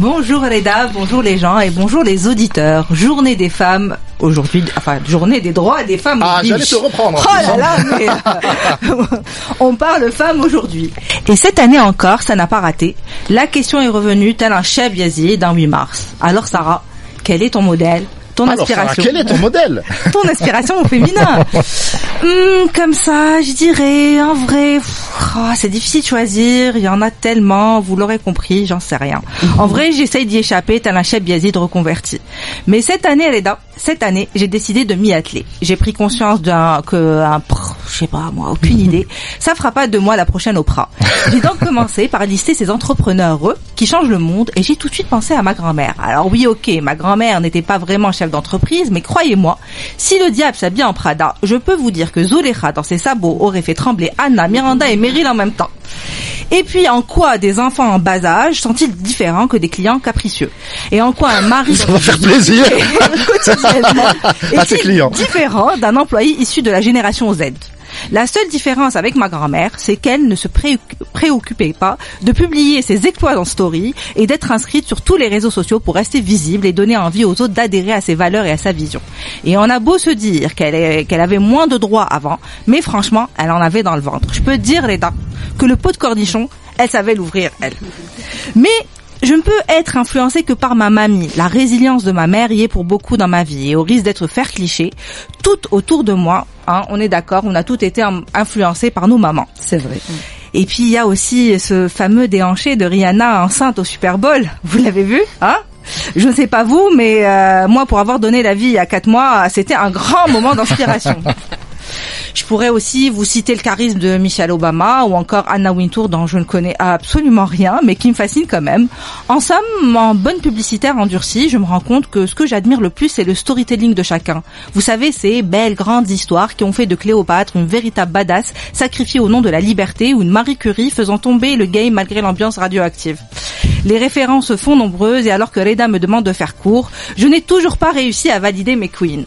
Bonjour Reda, bonjour les gens et bonjour les auditeurs. Journée des femmes aujourd'hui, enfin journée des droits des femmes. Ah, j'allais te reprendre. Oh là là, mais, euh, on parle femmes aujourd'hui. Et cette année encore, ça n'a pas raté. La question est revenue tel un chef Yazid d'un 8 mars. Alors Sarah, quel est ton modèle? Ton Alors, Sarah, inspiration quel est ton modèle? Ton inspiration au féminin. Hmm, comme ça, je dirais, en vrai, oh, c'est difficile de choisir, il y en a tellement, vous l'aurez compris, j'en sais rien. En vrai, j'essaye d'y échapper, tel un chef Yazid reconverti. Mais cette année, Reda, cette année, j'ai décidé de m'y atteler. J'ai pris conscience d'un, que, un, sais pas, moi, aucune idée. Ça fera pas de moi la prochaine Oprah. J'ai donc commencé par lister ces entrepreneurs heureux qui changent le monde et j'ai tout de suite pensé à ma grand-mère. Alors oui, ok, ma grand-mère n'était pas vraiment chef d'entreprise, mais croyez-moi, si le diable s'habille en Prada, je peux vous dire que Zolecha dans ses sabots aurait fait trembler Anna, Miranda et Meryl en même temps. Et puis en quoi des enfants en bas âge sont-ils différents que des clients capricieux? Et en quoi un mari Ça va faire plaisir. quotidiennement est-il clients. différent d'un employé issu de la génération Z? La seule différence avec ma grand-mère, c'est qu'elle ne se préoc- préoccupait pas de publier ses exploits en story et d'être inscrite sur tous les réseaux sociaux pour rester visible et donner envie aux autres d'adhérer à ses valeurs et à sa vision. Et on a beau se dire qu'elle avait moins de droits avant, mais franchement, elle en avait dans le ventre. Je peux dire, Reda, que le pot de cornichon, elle savait l'ouvrir, elle. Mais je ne peux être influencée que par ma mamie. La résilience de ma mère y est pour beaucoup dans ma vie. Et au risque d'être faire cliché, tout autour de moi, hein, on est d'accord, on a toutes été influencés par nos mamans. C'est vrai. Et puis il y a aussi ce fameux déhanché de Rihanna enceinte au Super Bowl. Vous l'avez vu, hein? Je ne sais pas vous, mais euh, moi, pour avoir donné la vie il y a quatre mois, c'était un grand moment d'inspiration. Je pourrais aussi vous citer le charisme de Michelle Obama ou encore Anna Wintour dont je ne connais absolument rien mais qui me fascine quand même. En somme, en bonne publicitaire endurcie, je me rends compte que ce que j'admire le plus c'est le storytelling de chacun. Vous savez, ces belles grandes histoires qui ont fait de Cléopâtre une véritable badass sacrifiée au nom de la liberté ou une Marie Curie faisant tomber le game malgré l'ambiance radioactive. Les références font nombreuses et alors que Reda me demande de faire court, je n'ai toujours pas réussi à valider mes queens.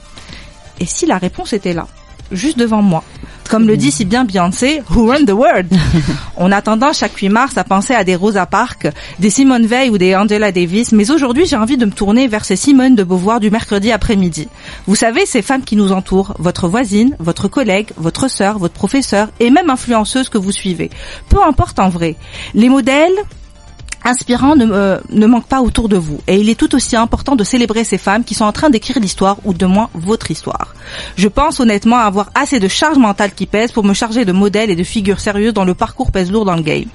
Et si la réponse était là? Juste devant moi. Comme le dit si bien Beyoncé, Who Run the World On a tendance chaque 8 mars à penser à des Rosa Parks, des Simone Veil ou des Angela Davis, mais aujourd'hui j'ai envie de me tourner vers ces Simone de Beauvoir du mercredi après-midi. Vous savez, ces femmes qui nous entourent, votre voisine, votre collègue, votre sœur, votre professeur et même influenceuse que vous suivez. Peu importe en vrai. Les modèles, inspirants ne, euh, ne manquent pas autour de vous. Et il est tout aussi important de célébrer ces femmes qui sont en train d'écrire l'histoire, ou de moins votre histoire. Je pense honnêtement avoir assez de charge mentale qui pèse pour me charger de modèles et de figures sérieuses dont le parcours pèse lourd dans le game.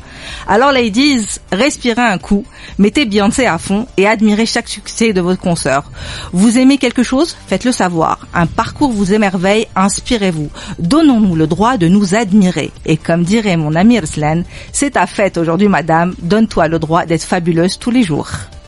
Alors ladies, respirez un coup, mettez Beyoncé à fond et admirez chaque succès de votre consoeur. Vous aimez quelque chose? Faites-le savoir. Un parcours vous émerveille, inspirez-vous. Donnons-nous le droit de nous admirer. Et comme dirait mon ami Ruslan, c'est ta fête aujourd'hui madame, donne-toi le d'être fabuleuse tous les jours.